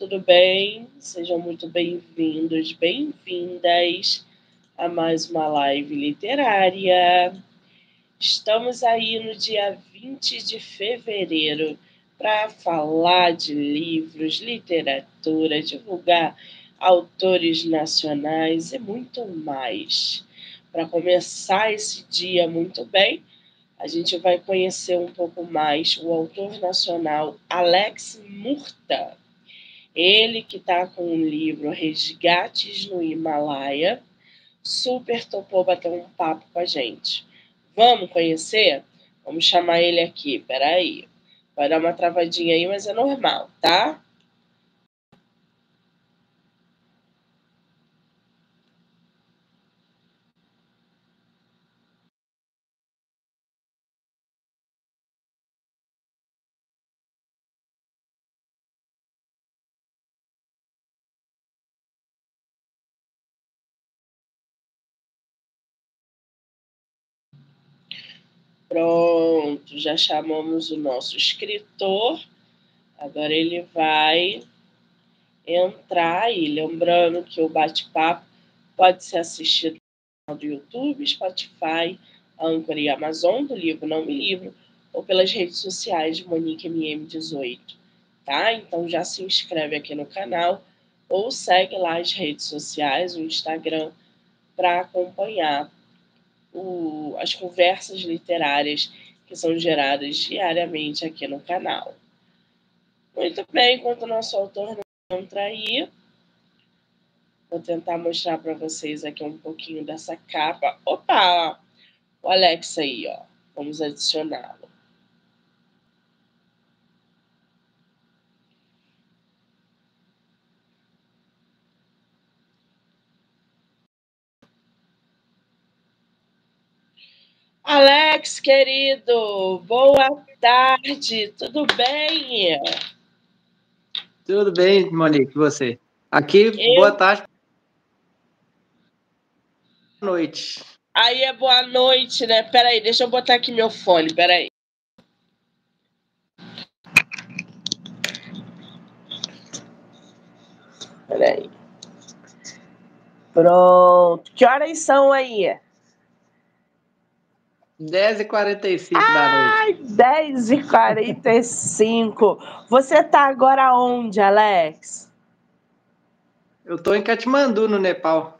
tudo bem? Sejam muito bem-vindos, bem-vindas a mais uma live literária. Estamos aí no dia 20 de fevereiro para falar de livros, literatura, divulgar autores nacionais e muito mais. Para começar esse dia muito bem, a gente vai conhecer um pouco mais o autor nacional Alex Murta. Ele que está com o livro Resgates no Himalaia, super topou bater um papo com a gente. Vamos conhecer? Vamos chamar ele aqui, peraí. Vai dar uma travadinha aí, mas é normal, tá? Pronto, já chamamos o nosso escritor. Agora ele vai entrar e lembrando que o bate-papo pode ser assistido no do YouTube, Spotify, Anchor e Amazon, do livro Não Me Livro, ou pelas redes sociais de Monique MM18, tá? Então já se inscreve aqui no canal ou segue lá as redes sociais, o Instagram, para acompanhar o, as conversas literárias que são geradas diariamente aqui no canal. Muito bem, enquanto o nosso autor não entra aí, vou tentar mostrar para vocês aqui um pouquinho dessa capa. Opa! O Alex aí, ó. Vamos adicioná-lo. Alex, querido, boa tarde, tudo bem? Tudo bem, Monique, você? Aqui, Eu... boa tarde. Boa noite. Aí é boa noite, né? Peraí, deixa eu botar aqui meu fone, peraí. Peraí. Pronto. Que horas são aí? 10h45 da noite. Ai, 10h45. Você tá agora onde, Alex? Eu tô em Katmandu, no Nepal.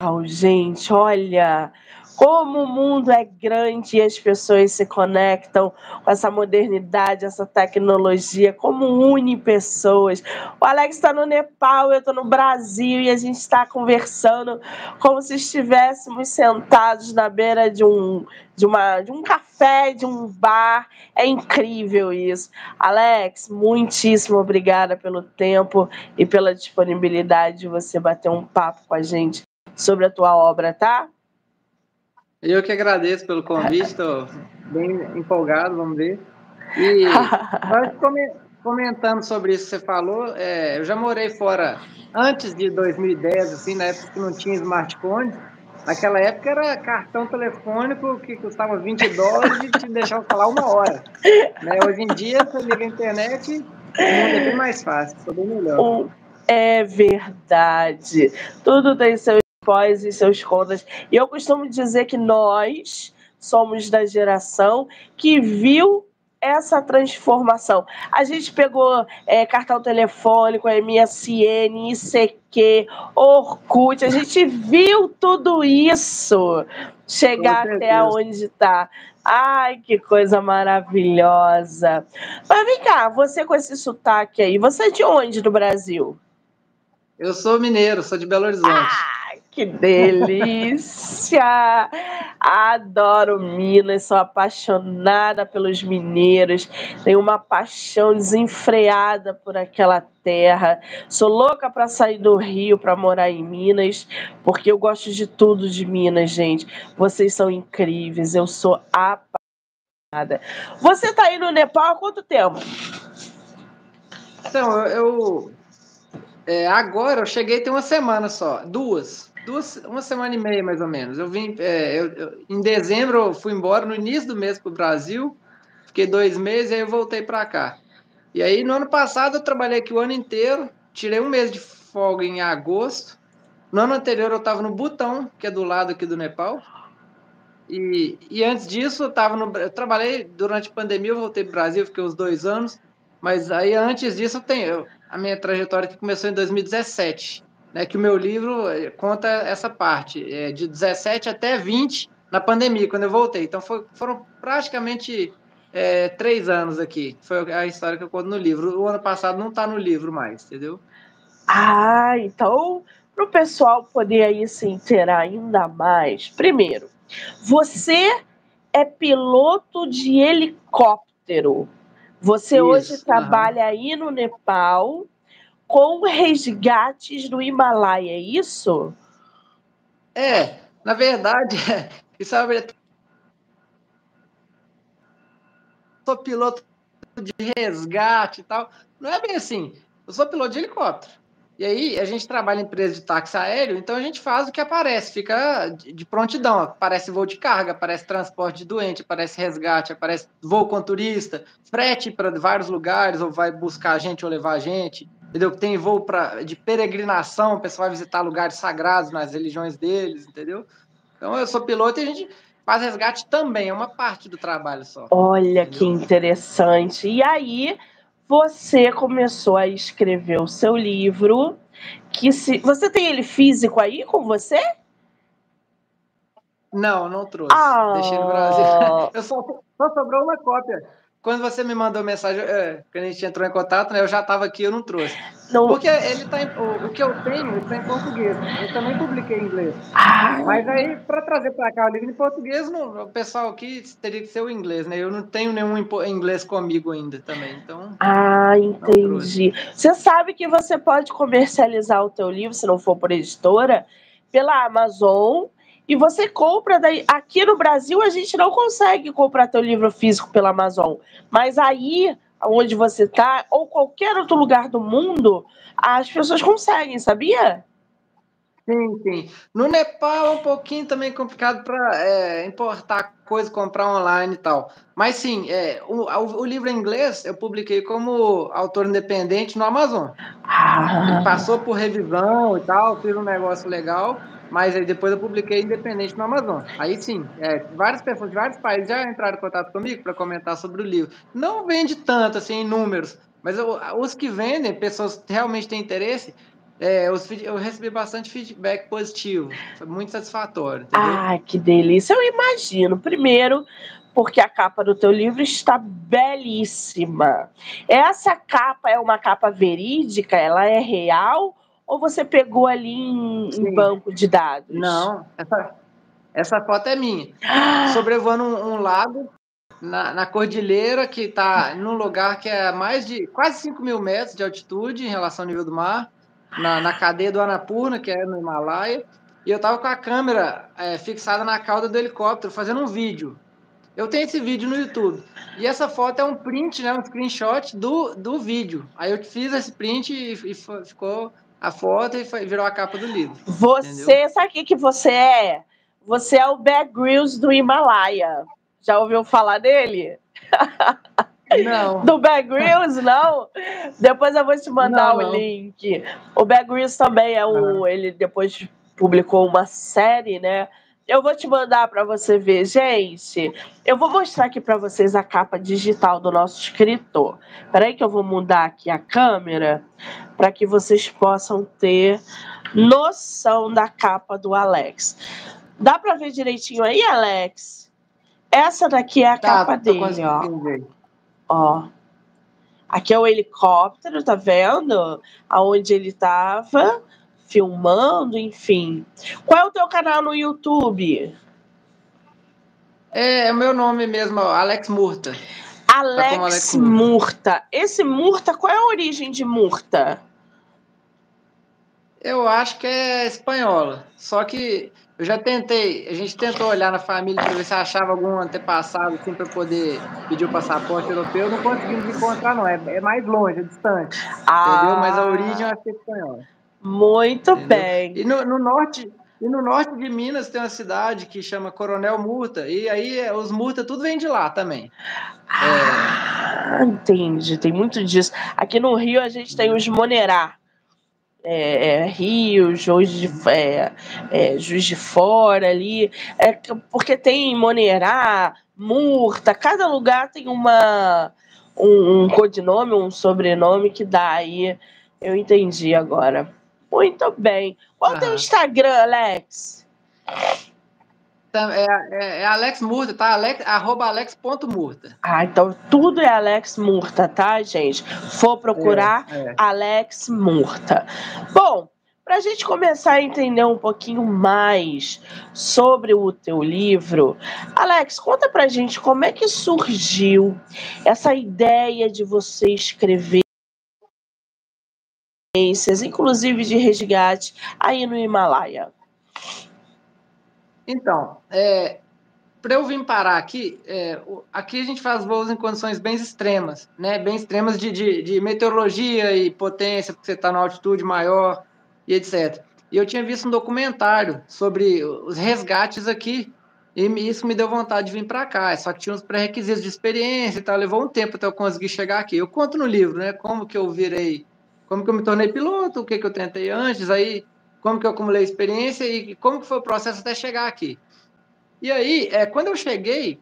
Não, gente, olha, como o mundo é grande e as pessoas se conectam com essa modernidade, essa tecnologia, como une pessoas. O Alex está no Nepal, eu estou no Brasil e a gente está conversando como se estivéssemos sentados na beira de um, de, uma, de um café, de um bar. É incrível isso. Alex, muitíssimo obrigada pelo tempo e pela disponibilidade de você bater um papo com a gente sobre a tua obra, tá? Eu que agradeço pelo convite, estou bem empolgado, vamos ver. E comentando sobre isso que você falou, é, eu já morei fora antes de 2010, assim, na época que não tinha smartphone. Naquela época era cartão telefônico que custava 20 dólares e te deixava falar uma hora. Né? Hoje em dia, você liga a internet, o mundo é bem mais fácil, bem melhor. É verdade. Tudo tem seu pós e seus contras. E eu costumo dizer que nós somos da geração que viu essa transformação. A gente pegou é, cartão telefônico, MSN, ICQ, Orkut, a gente viu tudo isso chegar até onde está. Ai, que coisa maravilhosa. Mas vem cá, você com esse sotaque aí, você é de onde do Brasil? Eu sou mineiro, sou de Belo Horizonte. Ah! Que delícia! Adoro Minas, sou apaixonada pelos mineiros, tenho uma paixão desenfreada por aquela terra. Sou louca para sair do Rio para morar em Minas, porque eu gosto de tudo de Minas, gente. Vocês são incríveis, eu sou apaixonada. Você está aí no Nepal há quanto tempo? Então, eu, é, agora eu cheguei tem uma semana só, duas duas, uma semana e meia mais ou menos. Eu vim é, eu, eu, em dezembro, eu fui embora no início do mês para o Brasil, fiquei dois meses e aí eu voltei para cá. E aí, no ano passado, eu trabalhei aqui o ano inteiro, tirei um mês de folga em agosto. No ano anterior, eu estava no Butão, que é do lado aqui do Nepal. E, e antes disso, eu, tava no, eu trabalhei durante a pandemia, eu voltei para o Brasil, fiquei uns dois anos. Mas aí, antes disso, eu tenho a minha trajetória que começou em 2017, né, que o meu livro eh, conta essa parte, é, de 17 até 20, na pandemia, quando eu voltei. Então, foi, foram praticamente é, três anos aqui. Foi a história que eu conto no livro. O ano passado não está no livro mais, entendeu? Ah, então, para o pessoal poder aí se inteirar ainda mais, primeiro, você é piloto de helicóptero. Você Isso, hoje trabalha aí no Nepal com resgates do Himalaia, é isso? É, na verdade, isso é sou piloto de resgate e tal. Não é bem assim. Eu sou piloto de helicóptero. E aí, a gente trabalha em empresa de táxi aéreo, então a gente faz o que aparece, fica de prontidão. Aparece voo de carga, aparece transporte de doente, aparece resgate, aparece voo com turista, frete para vários lugares, ou vai buscar a gente ou levar a gente. Entendeu? Tem voo pra, de peregrinação, o pessoal vai visitar lugares sagrados nas religiões deles, entendeu? Então eu sou piloto e a gente faz resgate também, é uma parte do trabalho só. Olha entendeu? que interessante. E aí, você começou a escrever o seu livro. Que se você tem ele físico aí com você? Não, não trouxe. Ah. Deixei no Brasil. Eu só, só sobrou uma cópia. Quando você me mandou mensagem, é, quando a gente entrou em contato, né, eu já estava aqui, eu não trouxe. Não. Porque ele tá em, o, o, que eu tenho está em português. Eu também publiquei em inglês. Ah. Mas aí, para trazer para cá o livro em português, não, o pessoal aqui teria que ser o inglês, né? Eu não tenho nenhum inglês comigo ainda também. Então, ah, entendi. Você sabe que você pode comercializar o teu livro, se não for por editora, pela Amazon e você compra daí. Aqui no Brasil a gente não consegue comprar teu livro físico pela Amazon, mas aí onde você está ou qualquer outro lugar do mundo, as pessoas conseguem, sabia? Sim, sim. No Nepal é um pouquinho também complicado para é, importar coisa, comprar online e tal. Mas sim, é, o, o, livro em inglês eu publiquei como autor independente no Amazon. Ah. Passou por revisão e tal, fiz um negócio legal. Mas aí depois eu publiquei independente no Amazon. Aí sim, é, várias pessoas de vários países já entraram em contato comigo para comentar sobre o livro. Não vende tanto assim em números, mas eu, os que vendem, pessoas que realmente têm interesse, é, os, eu recebi bastante feedback positivo. Foi muito satisfatório. Ah, que delícia! Eu imagino. Primeiro, porque a capa do teu livro está belíssima. Essa capa é uma capa verídica? Ela é real? Ou você pegou ali em, em banco de dados? Não, essa, essa foto é minha. Sobrevoando um, um lago na, na, cordilheira, que está num lugar que é mais de quase 5 mil metros de altitude em relação ao nível do mar, na, na cadeia do Annapurna, que é no Himalaia. E eu estava com a câmera é, fixada na cauda do helicóptero, fazendo um vídeo. Eu tenho esse vídeo no YouTube. E essa foto é um print, né, um screenshot do, do vídeo. Aí eu fiz esse print e, e ficou a foto e foi, virou a capa do livro. Você, entendeu? sabe o que, que você é? Você é o Bear Grylls do Himalaia. Já ouviu falar dele? Não. Do Bear Grylls, não? Depois eu vou te mandar não, o não. link. O Bear Grylls também é o... Ele depois publicou uma série, né? Eu vou te mandar para você ver, gente. Eu vou mostrar aqui para vocês a capa digital do nosso escritor. Peraí que eu vou mudar aqui a câmera para que vocês possam ter noção da capa do Alex. Dá para ver direitinho aí, Alex? Essa daqui é a tá, capa dele, ó. Ó. Aqui é o helicóptero, tá vendo? Aonde ele estava filmando, enfim. Qual é o teu canal no YouTube? É, é o meu nome mesmo, Alex Murta. Alex, tá Alex Murta. Esse Murta, qual é a origem de Murta? Eu acho que é espanhola. Só que eu já tentei, a gente tentou olhar na família para ver se achava algum antepassado assim para poder pedir o passaporte europeu. Não conseguimos encontrar, não. É, é mais longe, é distante. Ah. Entendeu? Mas a origem eu acho que é espanhola. Muito Entendeu? bem. E no, no, norte, E no norte de Minas tem uma cidade que chama Coronel Murta, e aí é, os Murta tudo vem de lá também. Ah, é... entendi, tem muito disso. Aqui no Rio a gente tem os Monerá. É, é, Rio, Juiz de, é, é, Juiz de Fora ali, é, porque tem Monerá, Murta, cada lugar tem uma um, um codinome, um sobrenome que dá aí. Eu entendi agora. Muito bem. Qual é o teu Instagram, Alex? É, é, é, Alex Murta, tá? Alex, arroba alex.murta. Ah, então tudo é Alex Murta, tá, gente? For procurar é, é. Alex Murta. Bom, para a gente começar a entender um pouquinho mais sobre o teu livro, Alex, conta para a gente como é que surgiu essa ideia de você escrever inclusive de resgate, aí no Himalaia? Então, é, para eu vir parar aqui, é, aqui a gente faz voos em condições bem extremas, né? Bem extremas de, de, de meteorologia e potência, porque você está na altitude maior e etc. E eu tinha visto um documentário sobre os resgates aqui, e isso me deu vontade de vir para cá. Só que tinha uns pré-requisitos de experiência e tal, levou um tempo até eu conseguir chegar aqui. Eu conto no livro, né? Como que eu virei como que eu me tornei piloto, o que, que eu tentei antes, aí como que eu acumulei experiência e como que foi o processo até chegar aqui. E aí, é, quando eu cheguei,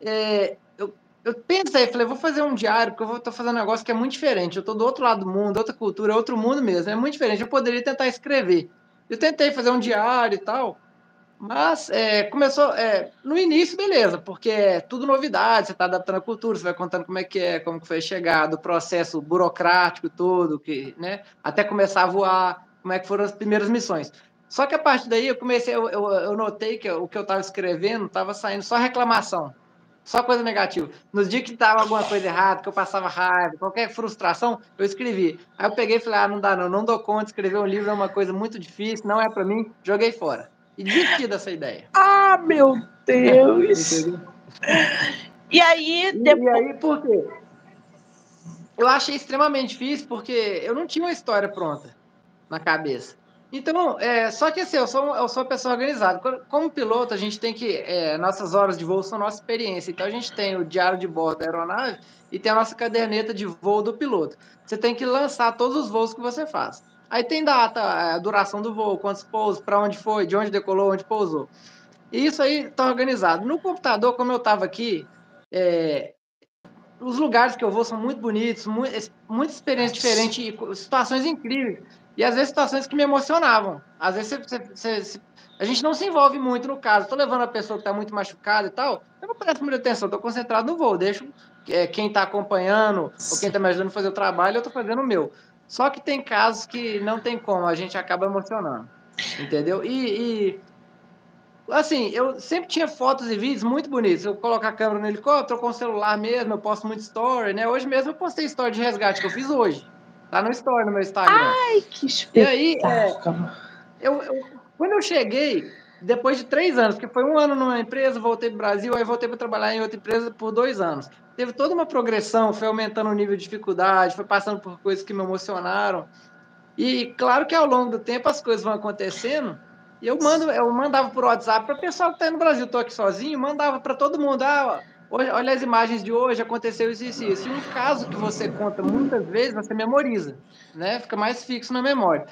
é, eu, eu pensei, falei, vou fazer um diário, porque eu estou fazendo um negócio que é muito diferente. Eu estou do outro lado do mundo, outra cultura, outro mundo mesmo, é muito diferente. Eu poderia tentar escrever. Eu tentei fazer um diário e tal, mas é, começou. É, no início, beleza, porque é tudo novidade, você está adaptando a cultura, você vai contando como é que é, como foi chegado, o processo burocrático todo, que, né, até começar a voar, como é que foram as primeiras missões. Só que a partir daí eu comecei, eu, eu, eu notei que o que eu estava escrevendo estava saindo só reclamação, só coisa negativa. Nos dias que estava alguma coisa errada, que eu passava raiva, qualquer frustração, eu escrevi. Aí eu peguei e falei: ah, não dá não, não dou conta, escrever um livro é uma coisa muito difícil, não é para mim, joguei fora e desistir dessa ideia. Ah, meu Deus! e aí, depois... E aí, por quê? Eu achei extremamente difícil porque eu não tinha uma história pronta na cabeça. Então, é, só que assim, eu sou, eu sou uma pessoa organizada. Como piloto, a gente tem que. É, nossas horas de voo são nossa experiência. Então, a gente tem o diário de bordo da aeronave e tem a nossa caderneta de voo do piloto. Você tem que lançar todos os voos que você faz. Aí tem data, a é, duração do voo, quantos pousos, para onde foi, de onde decolou, onde pousou. E isso aí está organizado. No computador, como eu estava aqui, é, os lugares que eu vou são muito bonitos, muito, muitas experiências diferentes, situações incríveis. E às vezes situações que me emocionavam. Às vezes você, você, você, a gente não se envolve muito no caso. Estou levando a pessoa que está muito machucada e tal, eu não presto muita atenção, estou concentrado no voo. Deixo é, quem está acompanhando ou quem está me ajudando a fazer o trabalho, eu estou fazendo o meu. Só que tem casos que não tem como, a gente acaba emocionando. Entendeu? E, e, assim, eu sempre tinha fotos e vídeos muito bonitos. Eu coloco a câmera no helicóptero, com o celular mesmo, eu posto muito story, né? Hoje mesmo eu postei story de resgate que eu fiz hoje. Tá no story no meu Instagram. Ai, que espetáculo. E aí, é, eu, eu, quando eu cheguei, depois de três anos, porque foi um ano numa empresa, voltei para o Brasil, aí voltei para trabalhar em outra empresa por dois anos teve toda uma progressão, foi aumentando o nível de dificuldade, foi passando por coisas que me emocionaram. E claro que ao longo do tempo as coisas vão acontecendo. E eu mando, eu mandava por WhatsApp para o pessoal que está no Brasil, estou aqui sozinho, mandava para todo mundo. Ah, hoje, olha as imagens de hoje, aconteceu isso e isso, isso. E um caso que você conta muitas vezes, você memoriza, né? Fica mais fixo na memória.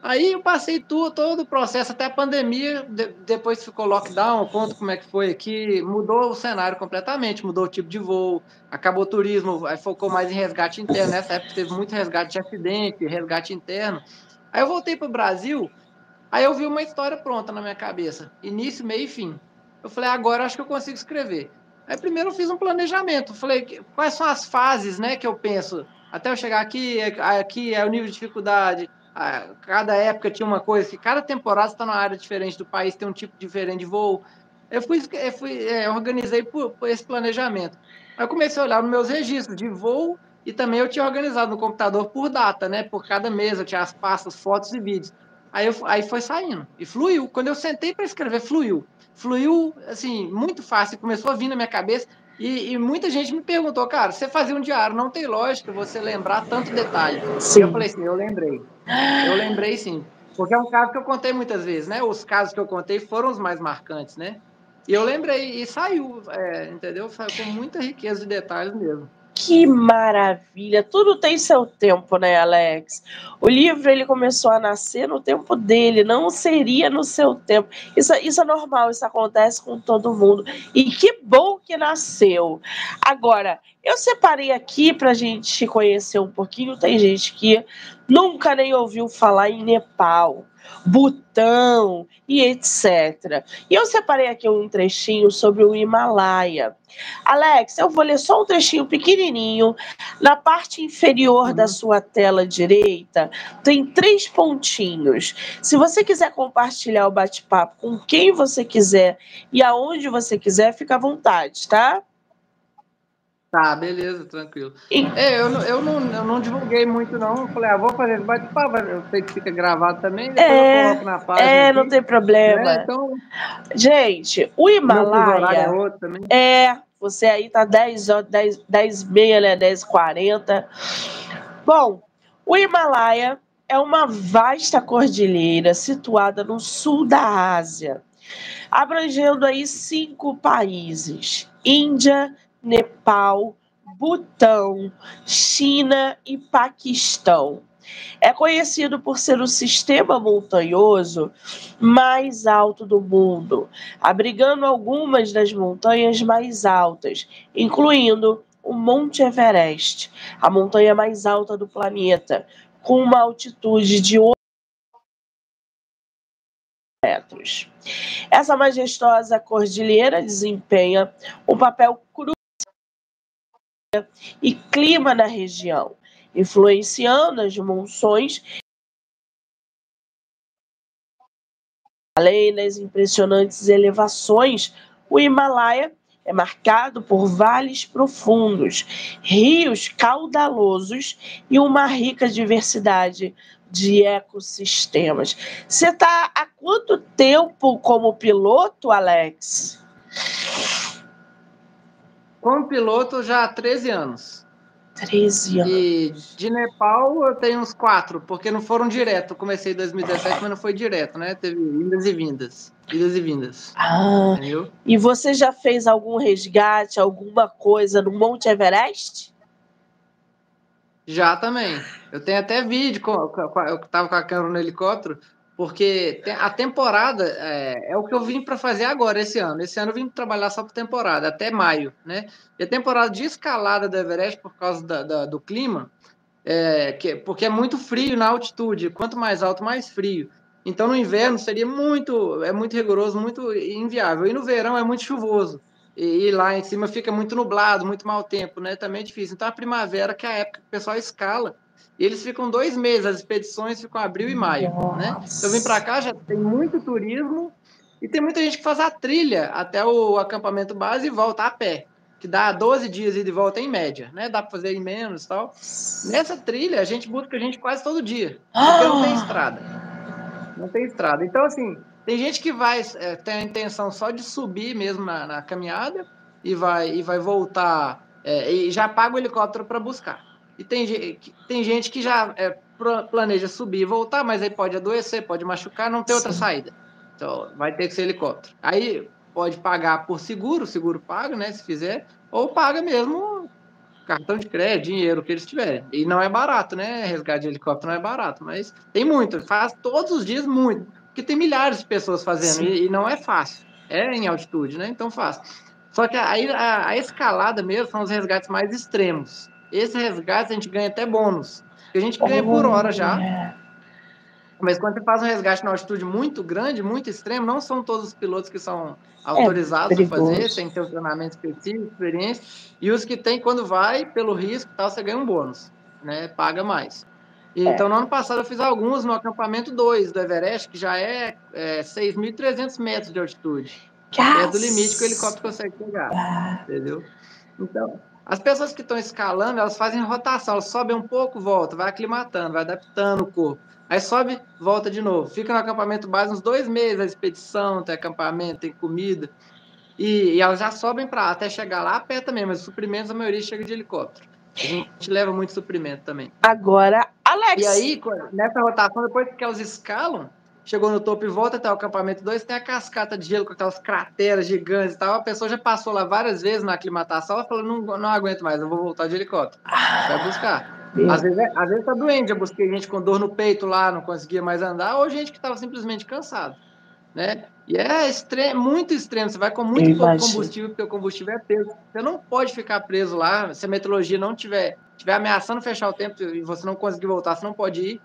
Aí eu passei tudo, todo o processo, até a pandemia, de, depois ficou lockdown, eu conto como é que foi aqui, mudou o cenário completamente, mudou o tipo de voo, acabou o turismo, aí focou mais em resgate interno, nessa época teve muito resgate de acidente, resgate interno. Aí eu voltei para o Brasil, aí eu vi uma história pronta na minha cabeça, início, meio e fim. Eu falei, agora acho que eu consigo escrever. Aí primeiro eu fiz um planejamento, falei, quais são as fases né, que eu penso, até eu chegar aqui, aqui é o nível de dificuldade, cada época tinha uma coisa, que cada temporada está numa área diferente do país, tem um tipo diferente de voo. Eu fui, eu fui é, organizei por, por, esse planejamento. Aí eu comecei a olhar nos meus registros de voo e também eu tinha organizado no computador por data, né? Por cada mês eu tinha as pastas, fotos e vídeos. Aí, eu, aí foi saindo e fluiu. Quando eu sentei para escrever, fluiu. Fluiu, assim, muito fácil. Começou a vir na minha cabeça. E, e, muita gente me perguntou, cara, você fazia um diário, não tem lógica você lembrar tanto detalhe. Sim. E eu falei assim, eu lembrei. Eu lembrei sim. Porque é um caso que eu contei muitas vezes, né? Os casos que eu contei foram os mais marcantes, né? E eu lembrei, e saiu, é, entendeu? Saiu com muita riqueza de detalhes mesmo. Que maravilha! Tudo tem seu tempo, né, Alex? O livro ele começou a nascer no tempo dele, não seria no seu tempo. Isso, isso é normal, isso acontece com todo mundo. E que bom que nasceu. Agora, eu separei aqui para a gente conhecer um pouquinho. Tem gente que nunca nem ouviu falar em Nepal. Butão e etc. E eu separei aqui um trechinho sobre o Himalaia. Alex, eu vou ler só um trechinho pequenininho. Na parte inferior da uhum. sua tela direita, tem três pontinhos. Se você quiser compartilhar o bate-papo com quem você quiser e aonde você quiser, fica à vontade, tá? Tá, beleza, tranquilo. É, eu, eu, não, eu não divulguei muito, não. Falei, ah, vou fazer esse bate-papo, eu sei que fica gravado também, depois é, eu coloco na página. É, aqui, não tem problema. Né? Então, Gente, o Himalaia. É, outro também. é, você aí tá 10 horas, 10, 10 meia, né? 10 40. Bom, o Himalaia é uma vasta cordilheira situada no sul da Ásia, abrangendo aí cinco países: Índia, Nepal, Butão, China e Paquistão. É conhecido por ser o sistema montanhoso mais alto do mundo, abrigando algumas das montanhas mais altas, incluindo o Monte Everest, a montanha mais alta do planeta, com uma altitude de 8 metros. Essa majestosa cordilheira desempenha um papel crucial e clima na região, influenciando as monções. Além das impressionantes elevações, o Himalaia é marcado por vales profundos, rios caudalosos e uma rica diversidade de ecossistemas. Você está há quanto tempo como piloto, Alex? Como piloto, já há 13 anos. 13 anos. E de Nepal eu tenho uns quatro, porque não foram direto. Eu comecei em 2017, mas não foi direto, né? Teve vindas e vindas. Idas e vindas. Ah. Entendeu? E você já fez algum resgate, alguma coisa no Monte Everest? Já também. Eu tenho até vídeo, com, com, eu estava com a câmera no helicóptero, porque a temporada é, é o que eu vim para fazer agora, esse ano. Esse ano eu vim trabalhar só por temporada, até maio, né? E a temporada de escalada do Everest, por causa da, da, do clima, é, que, porque é muito frio na altitude. Quanto mais alto, mais frio. Então, no inverno seria muito, é muito rigoroso, muito inviável. E no verão é muito chuvoso. E, e lá em cima fica muito nublado, muito mau tempo, né? Também é difícil. Então, a primavera, que é a época que o pessoal escala, e eles ficam dois meses, as expedições ficam abril e maio, né? Eu vim para cá, já tem muito turismo e tem muita gente que faz a trilha até o acampamento base e volta a pé, que dá 12 dias de volta em média, né? Dá para fazer em menos e tal. Nessa trilha, a gente busca a gente quase todo dia, porque não tem estrada. Não tem estrada. Então, assim, tem gente que vai é, ter a intenção só de subir mesmo na, na caminhada e vai, e vai voltar é, e já paga o helicóptero para buscar. E tem, tem gente que já é, planeja subir e voltar, mas aí pode adoecer, pode machucar, não tem outra Sim. saída. Então, vai ter que ser helicóptero. Aí pode pagar por seguro, seguro paga, né, se fizer, ou paga mesmo cartão de crédito, dinheiro, que eles tiverem. E não é barato, né? Resgate de helicóptero não é barato, mas tem muito, faz todos os dias muito, porque tem milhares de pessoas fazendo e, e, não é fácil. É em altitude, né? Então faz. Só que aí a, a escalada mesmo são os resgates mais extremos. Esse resgate a gente ganha até bônus. A gente ganha por hora já. Mas quando você faz um resgate na altitude muito grande, muito extremo, não são todos os pilotos que são autorizados é a fazer, tem que ter um treinamento específico, experiência. E os que tem, quando vai, pelo risco tal, você ganha um bônus, né? Paga mais. E, é. Então, no ano passado, eu fiz alguns no acampamento 2 do Everest, que já é, é 6.300 metros de altitude. É do limite que o helicóptero consegue pegar. Ah. Entendeu? Então, as pessoas que estão escalando, elas fazem rotação, elas sobem um pouco, volta, vai aclimatando, vai adaptando o corpo. Aí sobe, volta de novo. Fica no acampamento base uns dois meses, a expedição, tem acampamento, tem comida. E, e elas já sobem para até chegar lá a pé também, mas os suprimentos a maioria chega de helicóptero. A gente leva muito suprimento também. Agora, Alex. E aí, nessa rotação, depois que elas escalam, chegou no topo e volta até o acampamento 2, tem a cascata de gelo com aquelas crateras gigantes e tal. A pessoa já passou lá várias vezes na aclimatação, ela falou, não, não aguento mais, eu vou voltar de helicóptero. Vai buscar. Às vezes, é, às vezes tá doente, eu busquei gente com dor no peito lá, não conseguia mais andar, ou gente que estava simplesmente cansado, né? E é extremo, muito extremo, você vai com muito pouco combustível, porque o combustível é peso. Você não pode ficar preso lá, se a meteorologia não tiver, tiver ameaçando fechar o tempo e você não conseguir voltar, você não pode ir.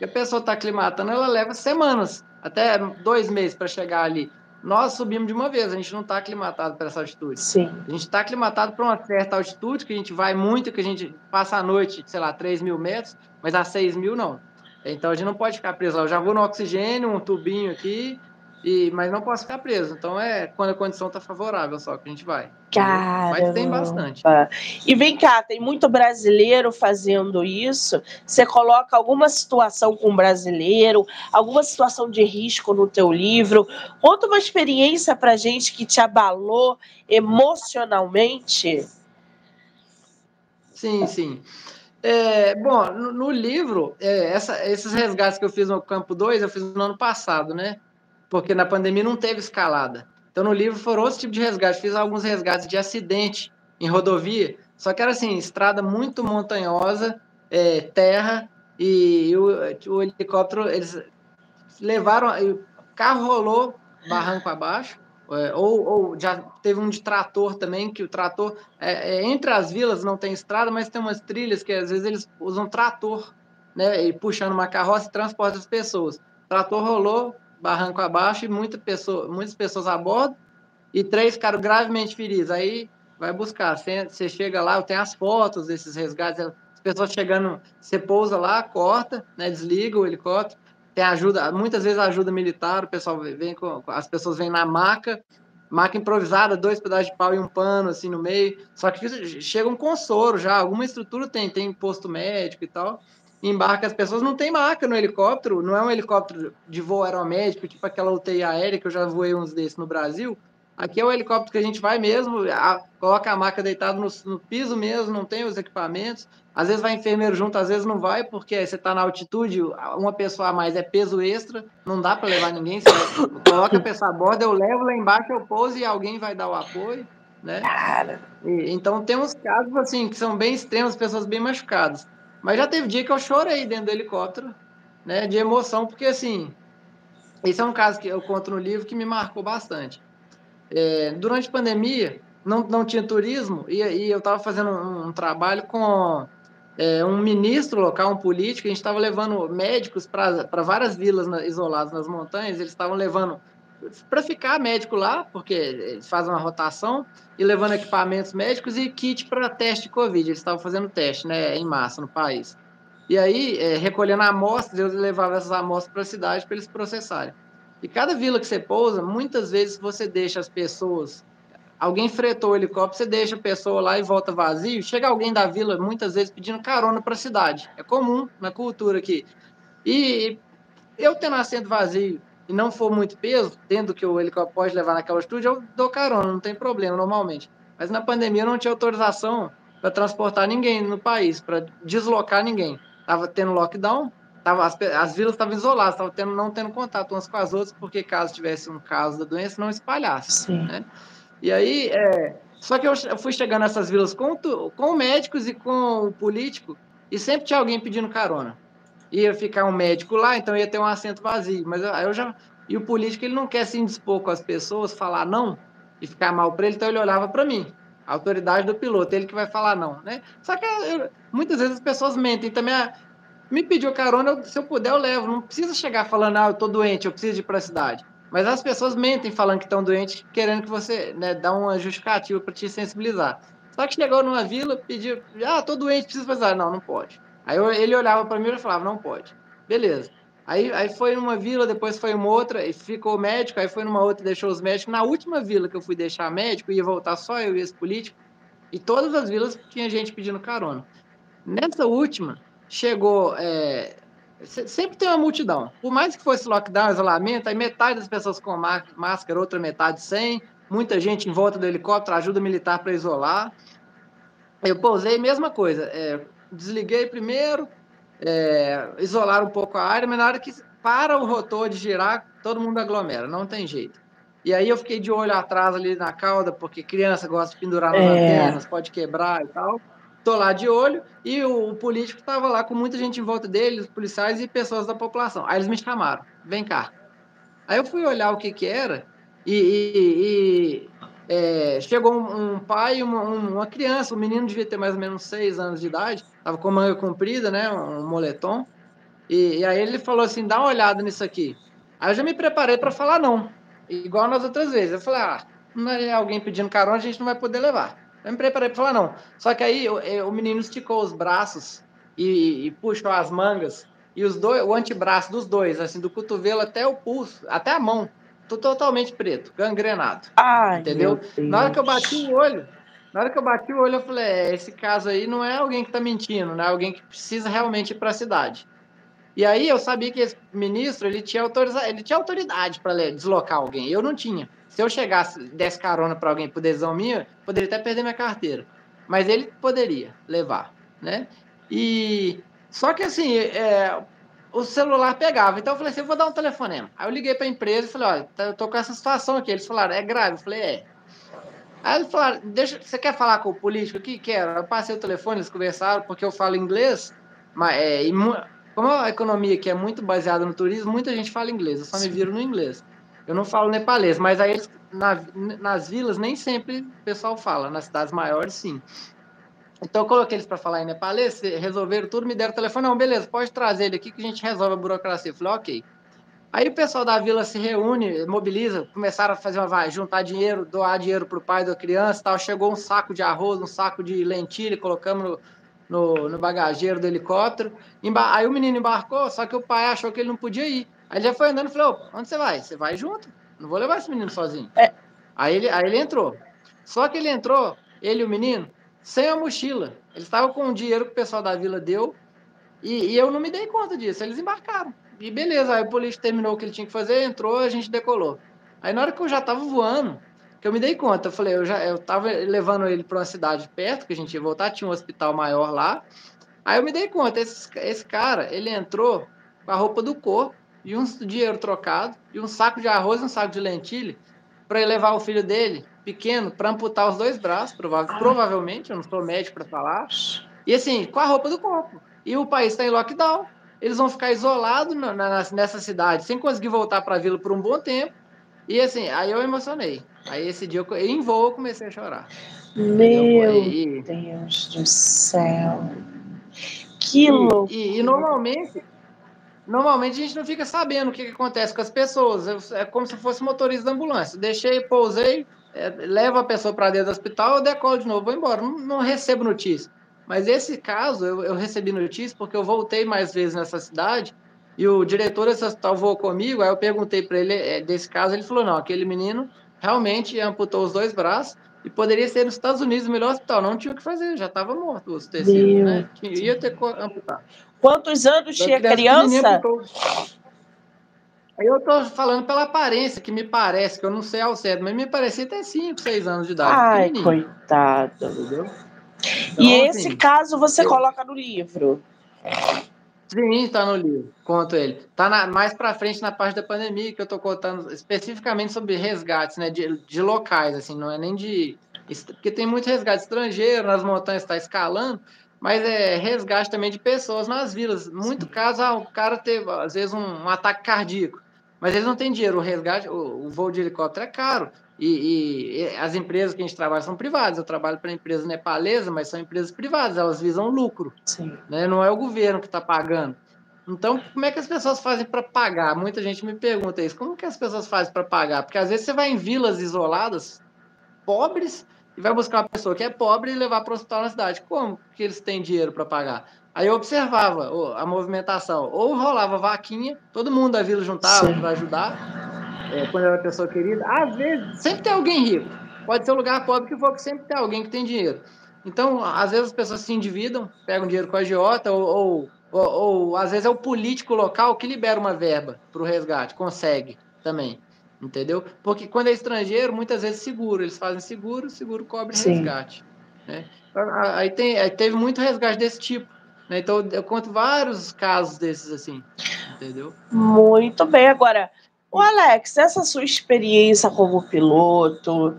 E a pessoa está aclimatando, ela leva semanas, até dois meses para chegar ali. Nós subimos de uma vez, a gente não está aclimatado para essa altitude. Sim. A gente está aclimatado para uma certa altitude, que a gente vai muito, que a gente passa a noite, sei lá, 3 mil metros, mas a 6 mil não. Então a gente não pode ficar preso lá. Eu já vou no oxigênio, um tubinho aqui, e, mas não posso ficar preso. Então é quando a condição está favorável só que a gente vai. Caramba. Mas tem bastante. E vem cá, tem muito brasileiro fazendo isso. Você coloca alguma situação com brasileiro, alguma situação de risco no teu livro. Conta uma experiência pra gente que te abalou emocionalmente. Sim, sim. É, bom, no, no livro, é, essa, esses resgates que eu fiz no Campo 2, eu fiz no ano passado, né? Porque na pandemia não teve escalada. Então, no livro foram outros tipos de resgate. Fiz alguns resgates de acidente em rodovia, só que era assim, estrada muito montanhosa, é, terra, e o, o, helicóptero, eles levaram, o carro rolou barranco abaixo, é, ou, ou, já teve um de trator também, que o trator, é, é, entre as vilas não tem estrada, mas tem umas trilhas que às vezes eles usam trator, né, e puxando uma carroça e transporta as pessoas. O trator rolou, barranco abaixo e muita pessoa, muitas pessoas a bordo e três ficaram gravemente feridos. Aí vai buscar. Você chega lá, eu tenho as fotos desses resgates. As pessoas chegando, você pousa lá, corta, né, desliga o helicóptero. Tem ajuda, muitas vezes ajuda militar, o pessoal vem com, as pessoas vêm na maca, maca improvisada, dois pedaços de pau e um pano assim no meio. Só que chega um consoro já, alguma estrutura tem, tem posto médico e tal embarca as pessoas, não tem maca no helicóptero, não é um helicóptero de voo aeromédico, tipo aquela UTI aérea que eu já voei uns desses no Brasil. Aqui é o helicóptero que a gente vai mesmo, a, coloca a maca deitada no, no, piso mesmo, não tem os equipamentos. Às vezes vai enfermeiro junto, às vezes não vai, porque você está na altitude, uma pessoa a mais é peso extra, não dá para levar ninguém. Você coloca a pessoa a bordo, eu levo lá embaixo, eu pouso e alguém vai dar o apoio. Né? E, então tem uns casos assim que são bem extremos, pessoas bem machucadas. Mas já teve dia que eu chorei dentro do helicóptero, né, de emoção, porque assim, esse é um caso que eu conto no livro que me marcou bastante. É, durante a pandemia, não, não tinha turismo e, e eu estava fazendo um, um, trabalho com é, um ministro local, um político, a gente estava levando médicos para várias vilas na, isoladas nas montanhas, eles estavam levando para ficar médico lá, porque eles fazem uma rotação, e levando equipamentos médicos e kit para teste de Covid. Eles estavam fazendo teste né, em massa no país. E aí, é, recolhendo amostras, eles levavam essas amostras para a cidade para eles processarem. E cada vila que você pousa, muitas vezes você deixa as pessoas. Alguém fretou o helicóptero, você deixa a pessoa lá e volta vazio. Chega alguém da vila, muitas vezes, pedindo carona para a cidade. É comum na cultura aqui. E eu tendo assento vazio e não for muito peso, tendo que o helicóptero pode levar naquela altitude, eu dou carona, não tem problema normalmente. Mas na pandemia eu não tinha autorização para transportar ninguém no país, para deslocar ninguém. Tava tendo lockdown, tava, as, as vilas estavam isoladas, estavam tendo, não tendo contato umas com as outras, porque caso tivesse um caso da doença, não espalhasse. Né? E aí, é, só que eu fui chegando nessas vilas com, com médicos e com o político, e sempre tinha alguém pedindo carona ia ficar um médico lá, então ia ter um assento vazio. Mas eu, já. E o político ele não quer se indispor com as pessoas, falar não e ficar mal para ele, então ele olhava para mim, a autoridade do piloto, ele que vai falar não, né? Só que eu, muitas vezes as pessoas mentem também. Ah, me pediu carona, eu, se eu puder eu levo. Não precisa chegar falando, ah, eu tô doente, eu preciso ir para a cidade. Mas as pessoas mentem falando que estão doentes, querendo que você né, dá uma justificativa para te sensibilizar. Só que chegou numa vila, pediu, ah, tô doente, preciso fazer. Não, não pode. Aí eu, ele olhava para mim e falava, não pode. Beleza. Aí, aí foi numa vila, depois foi uma outra, e ficou médico, aí foi numa outra deixou os médicos. Na última vila que eu fui deixar médico, ia voltar só eu e esse político, e todas as vilas tinha gente pedindo carona. Nessa última, chegou. É, sempre tem uma multidão. Por mais que fosse lockdown, isolamento, aí metade das pessoas com máscara, outra metade sem, muita gente em volta do helicóptero, ajuda militar para isolar. Eu pousei, mesma coisa. É, desliguei primeiro, é, isolaram um pouco a área, mas na hora que para o rotor de girar, todo mundo aglomera, não tem jeito. E aí eu fiquei de olho atrás ali na cauda, porque criança gosta de pendurar nas é. antenas, pode quebrar e tal. Tô lá de olho e o, o político estava lá com muita gente em volta dele, os policiais e pessoas da população. Aí eles me chamaram, vem cá. Aí eu fui olhar o que que era e, e, e é, chegou um, um pai e uma, uma, criança, o menino devia ter mais ou menos seis anos de idade, estava com manga comprida, né, um moletom. E, e, aí ele falou assim, dá uma olhada nisso aqui. Aí eu já me preparei para falar não, igual nas outras vezes. Eu falei, ah, não é alguém pedindo carona, a gente não vai poder levar. Eu me preparei para falar não. Só que aí o, o menino esticou os braços e, e, puxou as mangas e os dois, o antebraço dos dois, assim, do cotovelo até o pulso, até a mão, totalmente preto, gangrenado. Ai, entendeu? Na hora que eu bati o olho, na hora que eu bati o olho, eu falei, é, esse caso aí não é alguém que está mentindo, né? É alguém que precisa realmente ir para a cidade. E aí eu sabia que esse ministro ele tinha, autoriza... ele tinha autoridade para deslocar alguém. Eu não tinha. Se eu chegasse, desse carona para alguém por decisão minha, poderia até perder minha carteira. Mas ele poderia levar, né? E só que assim, é, o celular pegava. Então eu falei assim, eu vou dar um telefonema. Aí eu liguei para a empresa e falei, olha, eu tô com essa situação aqui. Eles falaram, é grave. Eu falei, é. Aí eles falaram, deixa, você quer falar com o político aqui? Quero. Eu passei o telefone, eles conversaram, porque eu falo inglês, mas é, como a economia aqui é muito baseada no turismo, muita gente fala inglês, eu só me viro no inglês. Eu não falo nepalês, mas aí na, nas vilas nem sempre o pessoal fala, nas cidades maiores sim. Então eu coloquei eles para falar em nepalês, resolveram tudo, me deram o telefone, não, beleza, pode trazer ele aqui que a gente resolve a burocracia. Eu falei, ok. Aí o pessoal da vila se reúne, mobiliza, começaram a fazer uma juntar dinheiro, doar dinheiro para o pai da criança, tal. Chegou um saco de arroz, um saco de lentilha, colocamos no, no, no bagageiro do helicóptero. Emba aí o menino embarcou, só que o pai achou que ele não podia ir. Aí ele já foi andando e falou: onde você vai? Você vai junto? Não vou levar esse menino sozinho. É. Aí, ele, aí ele entrou. Só que ele entrou, ele e o menino, sem a mochila. Ele estava com o dinheiro que o pessoal da vila deu e, e, eu não me dei conta disso. Eles embarcaram. E beleza, aí o polícia terminou o que ele tinha que fazer, entrou, a gente decolou. Aí na hora que eu já estava voando, que eu me dei conta. Eu falei, eu já eu tava levando ele para uma cidade perto, que a gente ia voltar, tinha um hospital maior lá. Aí eu me dei conta, esse, esse cara, ele entrou com a roupa do corpo e um dinheiro trocado e um saco de arroz e um saco de lentilha para levar o filho dele, pequeno, para amputar os dois braços, prova ah. provavelmente, eu não sou médico para falar. E assim, com a roupa do corpo. E o país está em lockdown. Eles vão ficar isolados na, na, nessa cidade, sem conseguir voltar para a vila por um bom tempo. E assim, aí eu emocionei. Aí esse dia eu, em voo eu comecei a chorar. Meu e, Deus do céu. Que e, louco. E, e, normalmente, normalmente a gente não fica sabendo o que, que acontece com as pessoas. É como se fosse motorista da ambulância. Deixei, pousei, é, levo a pessoa para dentro do hospital, eu decolo de novo, vou embora. Não, não recebo notícia. Mas esse caso, eu, eu recebi notícia porque eu voltei mais vezes nessa cidade e o diretor desse hospital voou comigo, aí eu perguntei para ele é, desse caso, ele falou, não, aquele menino realmente amputou os dois braços e poderia ser nos Estados Unidos o melhor hospital, não tinha o que fazer, já estava morto os tecidos, né? Ia ter que amputar. Quantos anos tinha criança? Aí eu tô falando pela aparência, que me parece, que eu não sei ao certo, mas me parecia até 5, 6 anos de idade. Ai, coitado. Entendeu? Então, e esse assim, caso você eu... coloca no livro? Sim, está no livro, conto ele. Está mais para frente na parte da pandemia, que eu estou contando especificamente sobre resgates, né, de, de locais, assim, não é nem de... Porque tem muito resgate estrangeiro, nas montanhas está escalando, mas é resgate também de pessoas nas vilas. Muito Sim. caso, ah, o cara teve, às vezes, um, um, ataque cardíaco, mas eles não têm dinheiro, o resgate, o, o voo de helicóptero é caro, e, e, as empresas que a gente trabalha são privadas. Eu trabalho para empresa nepalesa, mas são empresas privadas, elas visam lucro. Né? Não é o governo que está pagando. Então, como é que as pessoas fazem para pagar? Muita gente me pergunta isso. Como que as pessoas fazem para pagar? Porque às vezes você vai em vilas isoladas, pobres, e vai buscar uma pessoa que é pobre e levar para o hospital na cidade. Como que eles têm dinheiro para pagar? Aí eu observava a movimentação. Ou rolava vaquinha, todo mundo da vila juntava para ajudar, é, quando é uma pessoa querida, às vezes sempre tem alguém rico. Pode ser um lugar pobre que for, que sempre tem alguém que tem dinheiro. Então, às vezes as pessoas se endividam, pegam dinheiro com a agiota, ou, ou, ou, ou às vezes é o político local que libera uma verba para o resgate, consegue também. Entendeu? Porque quando é estrangeiro, muitas vezes seguro, eles fazem seguro, seguro cobre Sim. resgate. Né? Aí, tem, aí teve muito resgate desse tipo. Né? Então eu conto vários casos desses assim, entendeu? Muito bem. Agora, o Alex, essa sua experiência como piloto,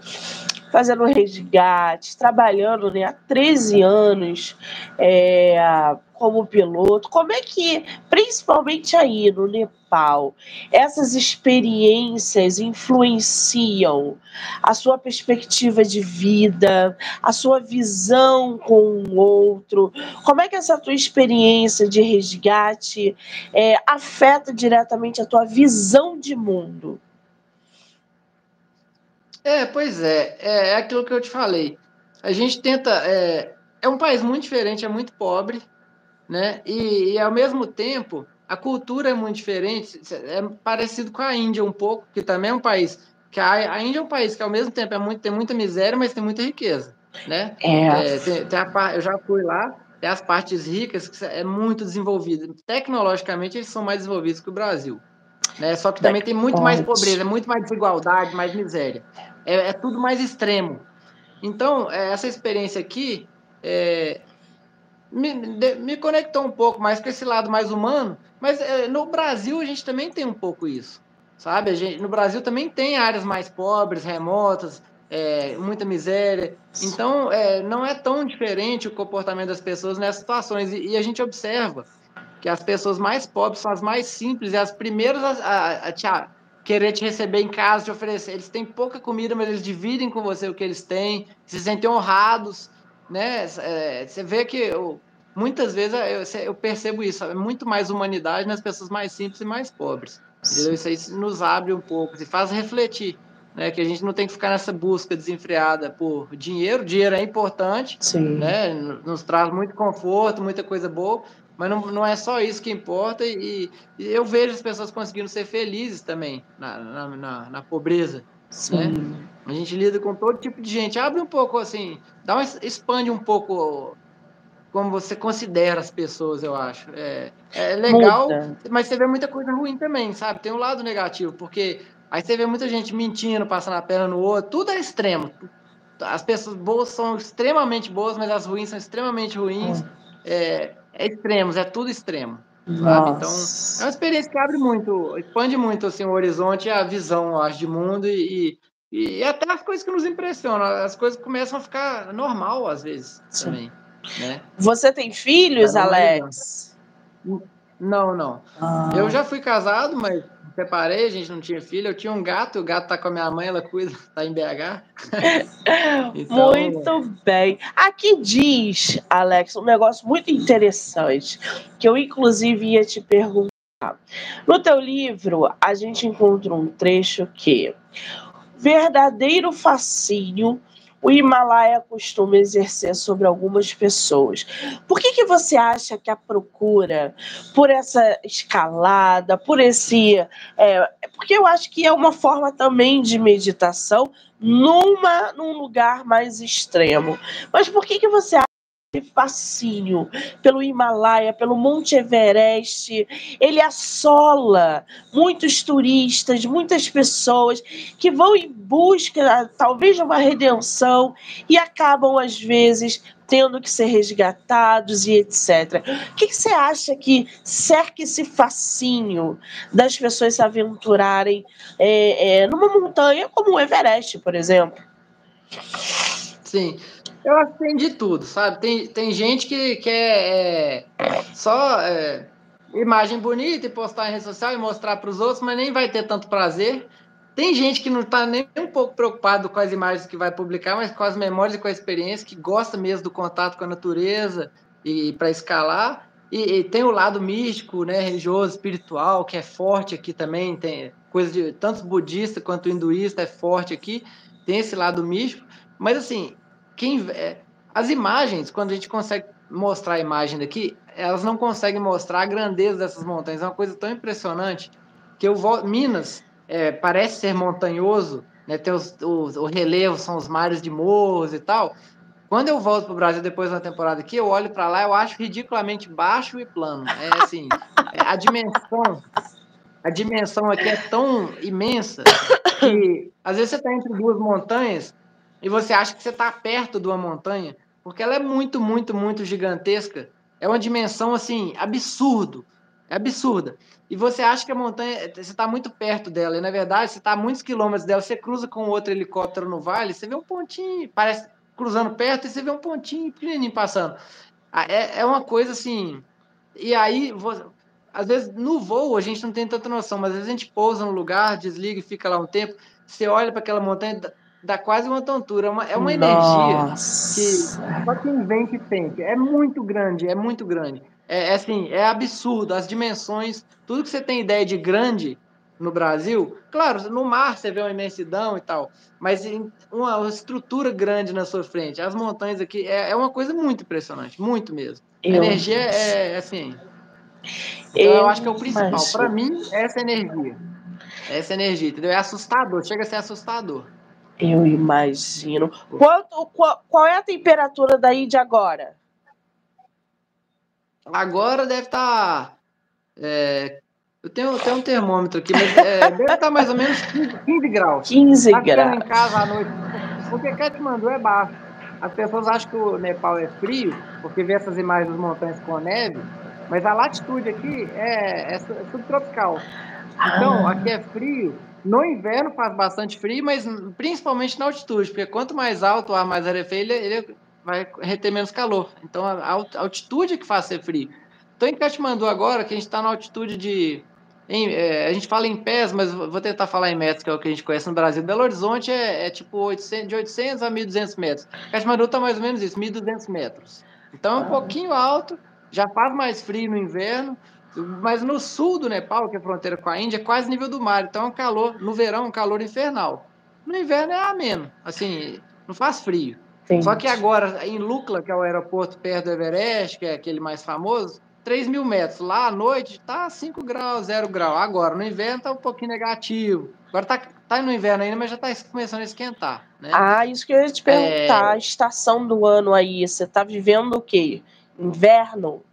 fazendo resgate, trabalhando né, há 13 anos é, como piloto. Como é que, principalmente aí no Nepal, essas experiências influenciam a sua perspectiva de vida, a sua visão com o outro? Como é que essa tua experiência de resgate é, afeta diretamente a tua visão de mundo? É, pois é, é, é aquilo que eu te falei. A gente tenta. É, é um país muito diferente, é muito pobre, né? E, e, ao mesmo tempo a cultura é muito diferente. É parecido com a Índia um pouco, que também é um país que a, a Índia é um país que ao mesmo tempo é muito, tem muita miséria, mas tem muita riqueza, né? É. é tem, tem a, eu já fui lá, tem as partes ricas que é muito desenvolvida. Tecnologicamente eles são mais desenvolvidos que o Brasil. Né? Só que também tem muito mais pobreza, muito mais desigualdade, mais miséria. É, é tudo mais extremo. Então, é, essa experiência aqui é, me, me, conectou um pouco mais com esse lado mais humano, mas é, no Brasil a gente também tem um pouco isso, sabe? Gente, no Brasil também tem áreas mais pobres, remotas, é, muita miséria. Então, é, não é tão diferente o comportamento das pessoas nessas situações. E, e, a gente observa que as pessoas mais pobres são as mais simples e as primeiras a, a, a te, querer te receber em casa, te oferecer. Eles têm pouca comida, mas eles dividem com você o que eles têm, se sentem honrados, né? É, você vê que eu, muitas vezes eu, eu, percebo isso, é muito mais humanidade nas pessoas mais simples e mais pobres. Entendeu? Isso aí nos abre um pouco, se faz refletir. Né, que a gente não tem que ficar nessa busca desenfreada por dinheiro. Dinheiro é importante, Sim. né, nos traz muito conforto, muita coisa boa, mas não, não é só isso que importa, e, e eu vejo as pessoas conseguindo ser felizes também na, na, na, na pobreza. Né? A gente lida com todo tipo de gente. Abre um pouco assim, dá uma, expande um pouco como você considera as pessoas, eu acho. É, é legal, Muda. mas você vê muita coisa ruim também, sabe? Tem um lado negativo, porque aí você vê muita gente mentindo, passando a perna no outro, tudo é extremo. As pessoas boas são extremamente boas, mas as ruins são extremamente ruins. É, é extremos, é tudo extremo. Então, é uma experiência que abre muito, expande muito assim, o horizonte a visão, eu acho, de mundo e, e, e, até as coisas que nos impressionam. As coisas começam a ficar normal às vezes Sim. também. Né? Você tem filhos, Alex? Não, não. Ah. Eu já fui casado, mas separei, a gente não tinha filho. Eu tinha um gato, o gato tá com a minha mãe, ela cuida, tá em BH. então... Muito bem. Aqui diz, Alex, um negócio muito interessante, que eu inclusive ia te perguntar. No teu livro, a gente encontra um trecho que verdadeiro fascínio o Himalaia costuma exercer sobre algumas pessoas. Por que, que você acha que a procura por essa escalada, por esse. É, porque eu acho que é uma forma também de meditação numa, num lugar mais extremo. Mas por que, que você acha fascínio pelo Himalaia, pelo Monte Everest, ele assola muitos turistas, muitas pessoas que vão em busca, talvez, de uma redenção e acabam, às vezes, tendo que ser resgatados e etc. O que, que você acha que cerca esse fascínio das pessoas se aventurarem é, é, numa montanha como o Everest, por exemplo? Sim. Eu acho que tem de tudo, sabe? Tem, tem gente que quer é, só é, imagem bonita e postar em rede social e mostrar para os outros, mas nem vai ter tanto prazer. Tem gente que não está nem um pouco preocupado com as imagens que vai publicar, mas com as memórias e com a experiência, que gosta mesmo do contato com a natureza e para escalar. E, e, tem o lado místico, né, religioso, espiritual, que é forte aqui também. Tem coisa de tanto budista quanto hinduísta é forte aqui. Tem esse lado místico. Mas assim, quem é, as imagens, quando a gente consegue mostrar a imagem daqui, elas não conseguem mostrar a grandeza dessas montanhas. É uma coisa tão impressionante que eu vou, Minas é, parece ser montanhoso, né? Tem os, os, o relevo são os mares de morros e tal. Quando eu volto para o Brasil depois da temporada aqui, eu olho para lá, eu acho ridiculamente baixo e plano. É assim, é, a dimensão, a dimensão aqui é tão imensa que às vezes você está entre duas montanhas e você acha que você está perto de uma montanha, porque ela é muito, muito, muito gigantesca. é uma dimensão assim absurdo, é absurda. E você acha que a montanha, você está muito perto dela, e na verdade você está a muitos quilômetros dela, você cruza com outro helicóptero no vale, você vê um pontinho, parece cruzando perto, e você vê um pontinho pequenininho passando. Ah, é, é uma coisa assim. E aí, às vezes no voo a gente não tem tanta noção, mas às vezes a gente pousa no lugar, desliga e fica lá um tempo, você olha para aquela montanha, dá quase uma tontura, é uma, é uma energia que só quem vem que tem. É muito grande, é muito grande. É, é, assim, é absurdo, as dimensões, tudo que você tem ideia de grande no Brasil, claro, no mar você vê uma imensidão e tal, mas uma estrutura grande na sua frente, as montanhas aqui, é, é uma coisa muito impressionante, muito mesmo. Eu... A energia é, é assim. Então, eu, eu acho que é o principal. Para mim, essa energia. Essa energia, entendeu? É assustador, chega a ser assustador. Eu imagino. Quanto, qual, qual é a temperatura daí de agora? Agora deve estar. Tá, é, eu tenho, tenho um termômetro aqui, mas é, deve estar tá mais ou menos 15, 15 graus. 15 tá graus. em casa à noite. Porque Katmandu é baixo. As pessoas acham que o Nepal é frio, porque vê essas imagens das montanhas com neve, mas a latitude aqui é, é subtropical. Então, ah. aqui é frio, no inverno faz bastante frio, mas principalmente na altitude, porque quanto mais alto o ar mais arefeito, ele, ele vai reter menos calor. Então a altitude é que faz ser frio. Então em Katmandu agora, que a gente está na altitude de. Em, é, a gente fala em pés, mas vou tentar falar em metros, que é o que a gente conhece no Brasil. Belo Horizonte é, é tipo 800, de 800 a 1.200 metros. Katmandu está mais ou menos isso, 1.200 metros. Então é um ah. pouquinho alto, já faz mais frio no inverno, mas no sul do Nepal, que é fronteira com a Índia, é quase nível do mar. Então é um calor, no verão, um calor infernal. No inverno é ameno, assim, não faz frio. Entendi. Só que agora, em Lukla, que é o aeroporto perto do Everest, que é aquele mais famoso, 3 mil metros. Lá à noite tá 5 graus, 0 grau. Agora, no inverno tá um pouquinho negativo. Agora tá, tá no inverno ainda, mas já tá começando a esquentar. Né? Ah, isso que eu ia te perguntar. É... A estação do ano aí, você tá vivendo o quê? Inverno?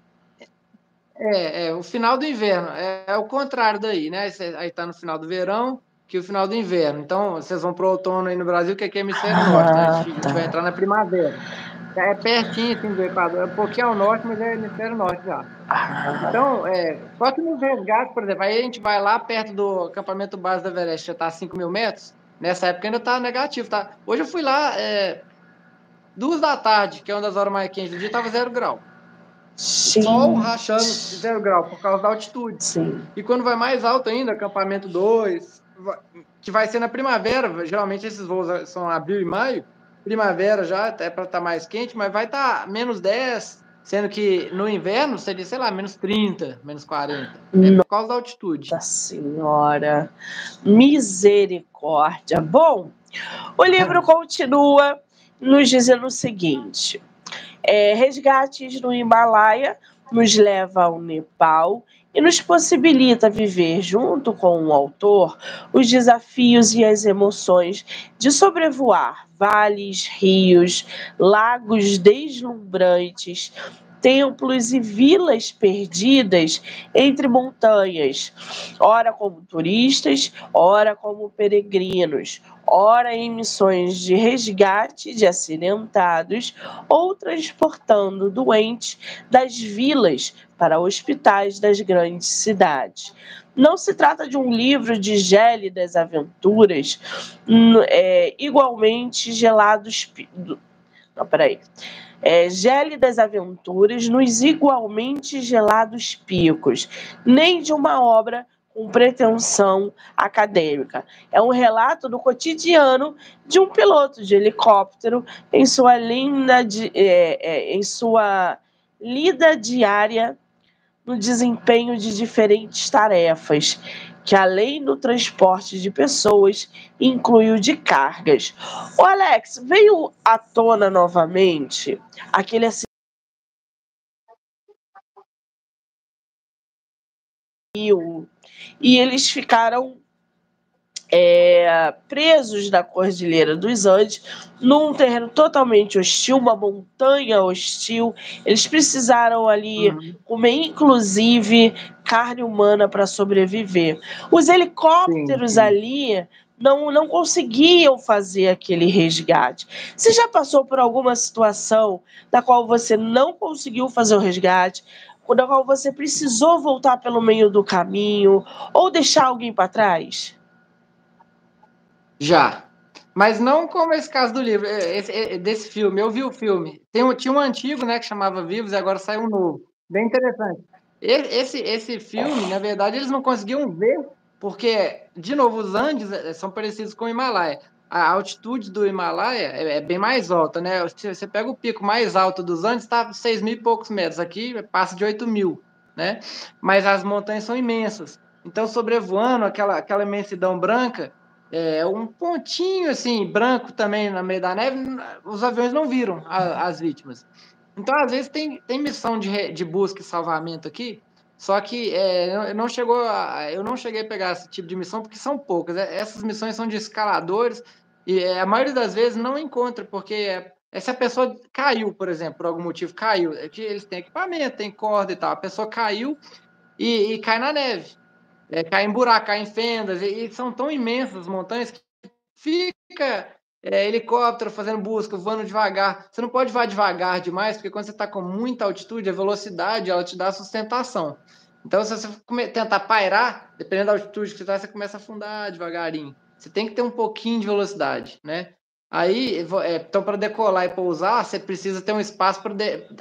É, é, o final do inverno. É, é o contrário daí, né? Aí tá no final do verão, que o final do inverno. Então, vocês vão pro outono aí no Brasil, que aqui é hemisfério ah, norte, né? A gente, tá. vai entrar na primavera. É pertinho, assim, do Equador. É um pouquinho ao norte, mas é hemisfério norte já. Ah. Então, é, só que no resgate, por exemplo, aí a gente vai lá perto do acampamento base da Everest, já tá a 5 mil metros. Nessa época ainda tá negativo, tá? Hoje eu fui lá, é, duas da tarde, que é uma das horas mais quentes do dia, tava zero grau. Sim. Sol rachando zero grau por causa da altitude. Sim. E quando vai mais alto ainda, acampamento 2, que vai ser na primavera, geralmente esses voos são abril e maio, primavera já, até para estar tá mais quente, mas vai estar tá menos 10, sendo que no inverno seria, sei lá, menos 30, menos 40. É por causa da altitude. Nossa Senhora, misericórdia. Bom, o livro continua nos dizendo o seguinte: é, resgates no Himalaia nos leva ao Nepal e nos possibilita viver junto com o autor os desafios e as emoções de sobrevoar vales, rios, lagos deslumbrantes, templos e vilas perdidas entre montanhas, ora como turistas, ora como peregrinos, ora em missões de resgate de acidentados ou transportando doentes das vilas para hospitais das grandes cidades. Não se trata de um livro de gélidas aventuras é, igualmente gelados. Não, peraí. É, gélidas aventuras nos igualmente gelados picos, nem de uma obra com pretensão acadêmica. É um relato do cotidiano de um piloto de helicóptero em sua linda de, é, é, em sua lida diária no desempenho de diferentes tarefas, que além do transporte de pessoas, inclui o de cargas. O Alex, veio à tona novamente aquele e eles ficaram é, presos na Cordilheira dos Andes, num terreno totalmente hostil, uma montanha hostil. Eles precisaram ali uhum. comer, inclusive, carne humana para sobreviver. Os helicópteros sim, sim. ali não, não conseguiam fazer aquele resgate. Você já passou por alguma situação na qual você não conseguiu fazer o resgate, na qual você precisou voltar pelo meio do caminho ou deixar alguém para trás? Já. Mas não como esse caso do livro, esse, desse filme. Eu vi o filme. Tem tinha um antigo, né, que chamava Vivos e agora saiu um novo. Bem interessante. Esse, esse filme, na verdade, eles não conseguiam ver porque, de novo, os Andes são parecidos com o Himalaia. A altitude do Himalaia é, é bem mais alta, né? Você pega o pico mais alto dos Andes, está 6 mil e poucos metros. Aqui passa de 8 mil, né? Mas as montanhas são imensas. Então, sobrevoando aquela, aquela imensidão branca, é, um pontinho assim, branco também no meio da neve, os aviões não viram a, as vítimas. Então, às vezes, tem, tem missão de, de busca e salvamento aqui só que é, não chegou a, eu não cheguei a pegar esse tipo de missão porque são poucas. É, essas missões são de escaladores e é, a maioria das vezes não encontra, porque é, é, se a pessoa caiu, por exemplo, por algum motivo, caiu, eles têm equipamento, tem corda e tal. A pessoa caiu e, e cai na neve, é, cai em buraco, cai em fendas, e, e são tão imensas as montanhas que fica é, helicóptero fazendo busca, voando devagar. Você não pode voar devagar demais, porque quando você está com muita altitude, a velocidade ela te dá sustentação. Então, se você tentar pairar, dependendo da altitude que você está, você começa a afundar devagarinho. Você tem que ter um pouquinho de velocidade, né? Aí, é, então, para decolar e pousar, você precisa ter um espaço para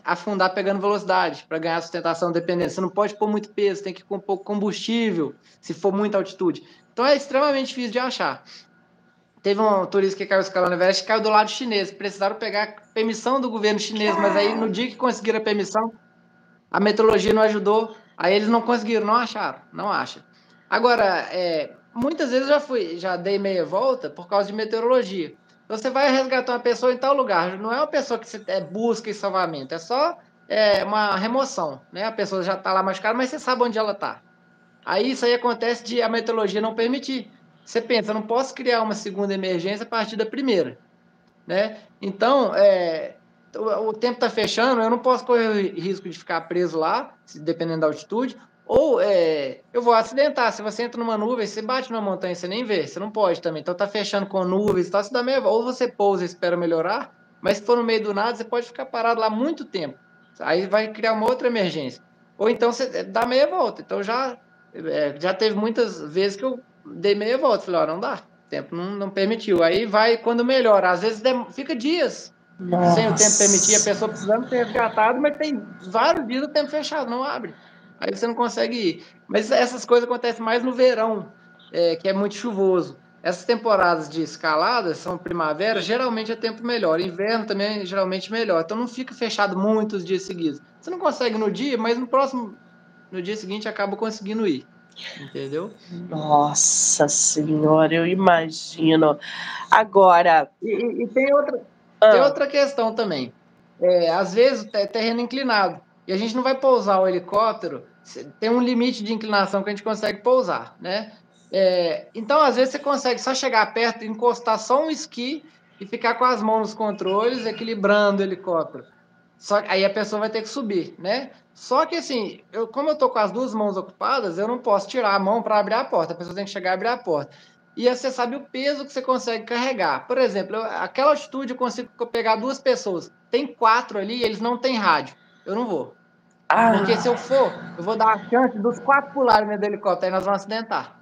afundar pegando velocidade, para ganhar sustentação dependendo. Você não pode pôr muito peso, tem que pôr um pouco combustível, se for muita altitude. Então, é extremamente difícil de achar. Teve um turista que caiu escalando Everest e caiu do lado chinês. Precisaram pegar permissão do governo chinês, mas aí no dia que conseguiram a permissão, a meteorologia não ajudou. Aí eles não conseguiram, não acharam, não acham. Agora, é, muitas vezes eu já fui, já dei meia volta por causa de meteorologia. Você vai resgatar uma pessoa em tal lugar, não é uma pessoa que você é, busca em salvamento, é só é, uma remoção, né? A pessoa já está lá machucada, mas você sabe onde ela está. Aí isso aí acontece de a meteorologia não permitir. Você pensa, não posso criar uma segunda emergência a partir da primeira, né? Então, é, o, o tempo está fechando, eu não posso correr o risco de ficar preso lá, dependendo da altitude, ou é, eu vou acidentar. Se você entra numa nuvem, você bate numa montanha, você nem vê, você não pode também. Então tá fechando com nuvens, tá, se dá meia, ou você pousa e espera melhorar, mas se for no meio do nada, você pode ficar parado lá muito tempo. Aí vai criar uma outra emergência. Ou então você dá meia volta. Então já, é, já teve muitas vezes que eu dei meia volta. Falei, ó, não dá. O tempo não, não permitiu. Aí vai quando melhora. Às vezes fica dias Nossa. sem o tempo permitir, a pessoa precisando ser resgatado, mas tem vários dias o tempo fechado, não abre. Aí você não consegue ir. Mas essas coisas acontecem mais no verão, é, que é muito chuvoso. Essas temporadas de escalada são primavera, geralmente é tempo melhor. Inverno também é geralmente melhor. Então não fica fechado muitos dias seguidos. Você não consegue no dia, mas no próximo, no dia seguinte acaba conseguindo ir. Entendeu? Nossa Senhora, eu imagino. Agora. E, e tem, outra, ah. tem outra questão também. É, às vezes é terreno inclinado. E a gente não vai pousar o helicóptero, tem um limite de inclinação que a gente consegue pousar, né? É, então, às vezes, você consegue só chegar perto, encostar só um esqui e ficar com as mãos nos controles, equilibrando o helicóptero. Só aí a pessoa vai ter que subir, né? Só que assim, eu, como eu tô com as duas mãos ocupadas, eu não posso tirar a mão para abrir a porta. A pessoa tem que chegar e abrir a porta. E aí você sabe o peso que você consegue carregar. Por exemplo, eu, aquela altitude eu consigo pegar duas pessoas. Tem quatro ali, eles não têm rádio. Eu não vou. Ah. Porque se eu for, eu vou dar a chance dos quatro pularem do helicóptero, aí nós vamos acidentar.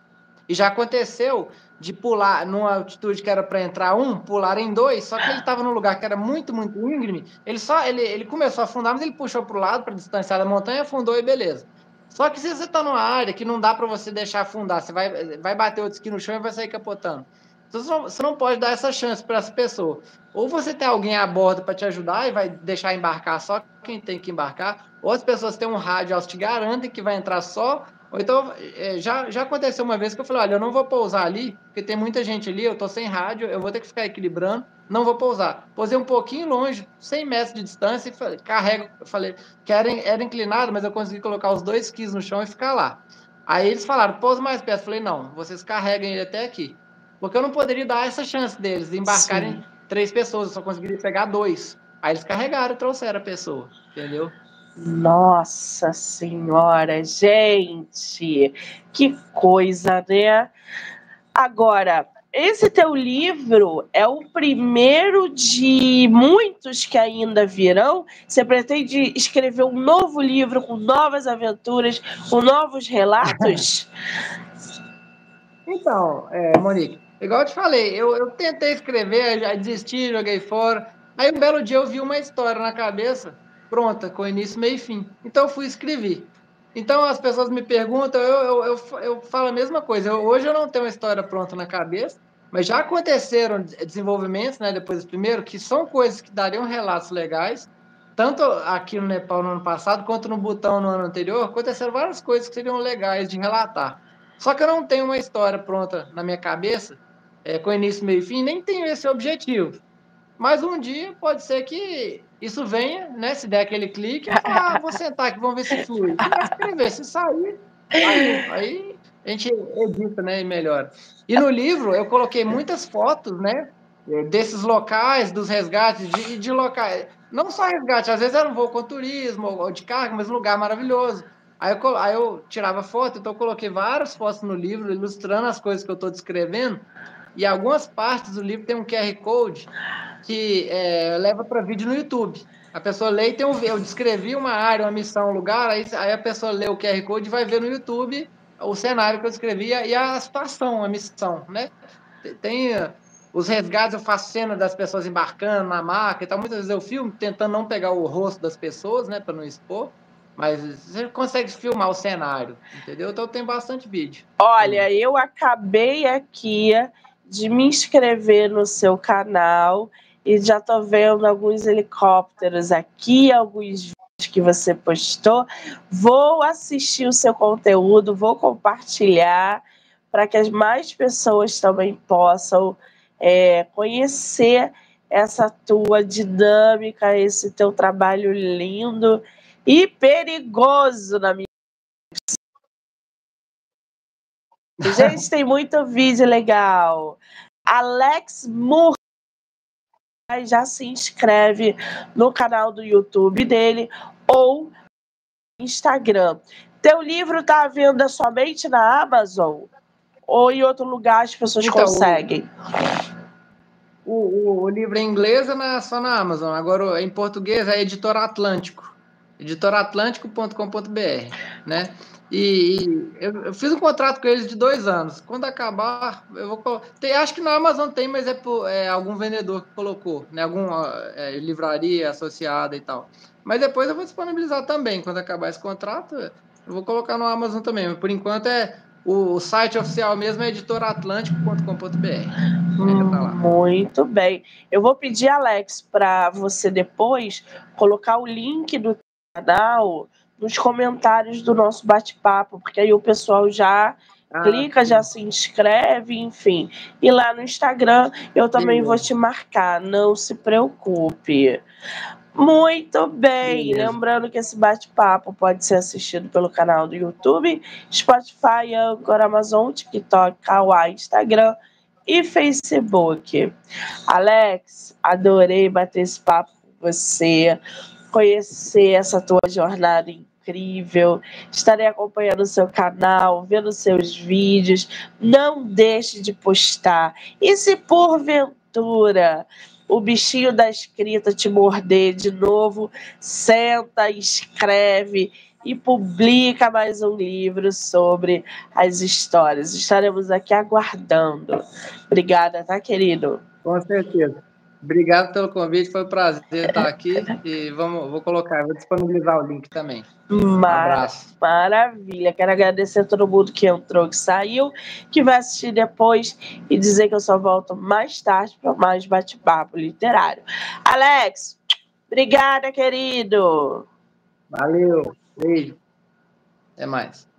E já aconteceu de pular numa altitude que era para entrar um, pular em dois, só que ele estava num lugar que era muito, muito íngreme. Ele só ele, ele começou a afundar, mas ele puxou para o lado para distanciar da montanha, afundou e beleza. Só que se você está numa área que não dá para você deixar afundar, você vai, vai bater o esqui no chão e vai sair capotando. Então, você não, você não pode dar essa chance para essa pessoa. Ou você tem alguém a bordo para te ajudar e vai deixar embarcar só quem tem que embarcar, ou as pessoas têm um rádio, elas te garantem que vai entrar só ou então, é, já, já aconteceu uma vez que eu falei, olha, eu não vou pousar ali, porque tem muita gente ali, eu tô sem rádio, eu vou ter que ficar equilibrando, não vou pousar. Pousei um pouquinho longe, 100 metros de distância, e falei, carrego, eu falei, que era, era inclinado, mas eu consegui colocar os dois skis no chão e ficar lá. Aí eles falaram, pousa mais perto. Eu falei, não, vocês carregam ele até aqui. Porque eu não poderia dar essa chance deles de embarcarem Sim. três pessoas, eu só conseguiria pegar dois. Aí eles carregaram e trouxeram a pessoa, entendeu? Nossa Senhora, gente, que coisa, né? Agora, esse teu livro é o primeiro de muitos que ainda virão. Você pretende escrever um novo livro com novas aventuras, com novos relatos? então, é, Monique, igual eu te falei, eu, eu tentei escrever, já desisti, joguei fora. Aí um belo dia eu vi uma história na cabeça, pronta, com início, meio e fim. Então eu fui escrever. Então as pessoas me perguntam, eu, eu, eu, eu falo a mesma coisa. Eu, hoje eu não tenho uma história pronta na cabeça, mas já aconteceram desenvolvimentos, né, depois do primeiro, que são coisas que dariam relatos legais, tanto aqui no Nepal no ano passado, quanto no Butão no ano anterior, aconteceram várias coisas que seriam legais de relatar. Só que eu não tenho uma história pronta na minha cabeça, é, com início, meio e fim, nem tenho esse objetivo. Mas um dia pode ser que isso venha, né? Se der aquele clique, ah, vou sentar aqui, vamos ver se flui. Escrever, se sair, aí, aí a gente edita, né? E melhora. E no livro eu coloquei muitas fotos, né? Desses locais, dos resgates, de, de locais. Não só resgate, às vezes era um voo com turismo ou de carga, mas um lugar maravilhoso. Aí eu, aí eu tirava foto, então eu coloquei várias fotos no livro, ilustrando as coisas que eu estou descrevendo. E algumas partes do livro tem um QR Code que é, leva para vídeo no YouTube. A pessoa lê e tem um. Eu descrevi uma área, uma missão, um lugar, aí, aí a pessoa lê o QR Code e vai ver no YouTube o cenário que eu descrevi e a situação, a missão, né? Tem os resgates, eu faço cena das pessoas embarcando na maca e tal. Muitas vezes eu filmo tentando não pegar o rosto das pessoas, né, para não expor. Mas você consegue filmar o cenário, entendeu? Então tem bastante vídeo. Olha, eu acabei aqui de me inscrever no seu canal e já tô vendo alguns helicópteros aqui, alguns vídeos que você postou. Vou assistir o seu conteúdo, vou compartilhar para que as mais pessoas também possam é, conhecer essa tua dinâmica, esse teu trabalho lindo e perigoso na minha. Gente, tem muito vídeo legal. Alex Moore já se inscreve no canal do YouTube dele ou Instagram. Teu livro está à venda somente na Amazon ou em outro lugar as pessoas então, conseguem? O, o, o, livro em inglês é na, só na Amazon, agora em português é Editora Atlântico editoratlântico.com.br, né? E, e eu, eu, fiz um contrato com eles de dois anos. Quando acabar, eu vou tem, acho que na Amazon tem, mas é, por, é algum vendedor que colocou, né? Alguma é, livraria associada e tal. Mas depois eu vou disponibilizar também. Quando acabar esse contrato, eu vou colocar no Amazon também. Mas por enquanto é o site oficial mesmo é editoratlântico.com.br. Muito bem. Eu vou pedir, Alex, para você depois colocar o link do canal nos comentários do nosso bate-papo, porque aí o pessoal já ah, clica, já se inscreve, enfim. E lá no Instagram eu também sim. vou te marcar, não se preocupe. Muito bem, sim. lembrando que esse bate-papo pode ser assistido pelo canal do YouTube, Spotify, Anchor, Amazon, TikTok, Kawaii, Instagram e Facebook. Alex, adorei bater esse papo com você conhecer essa tua jornada incrível. Estarei acompanhando o seu canal, vendo seus vídeos. Não deixe de postar. E se porventura o bichinho da escrita te morder de novo, senta, escreve e publica mais um livro sobre as histórias. Estaremos aqui aguardando. Obrigada, tá, querido? Com certeza. Obrigado pelo convite, foi um prazer estar aqui e vamos, vou colocar, vou disponibilizar o link também. Um abraço. Maravilha, quero agradecer a todo mundo que entrou, que saiu, que vai assistir depois e dizer que eu só volto mais tarde para mais bate-papo literário. Alex, obrigada, querido. Valeu, beijo. Até mais.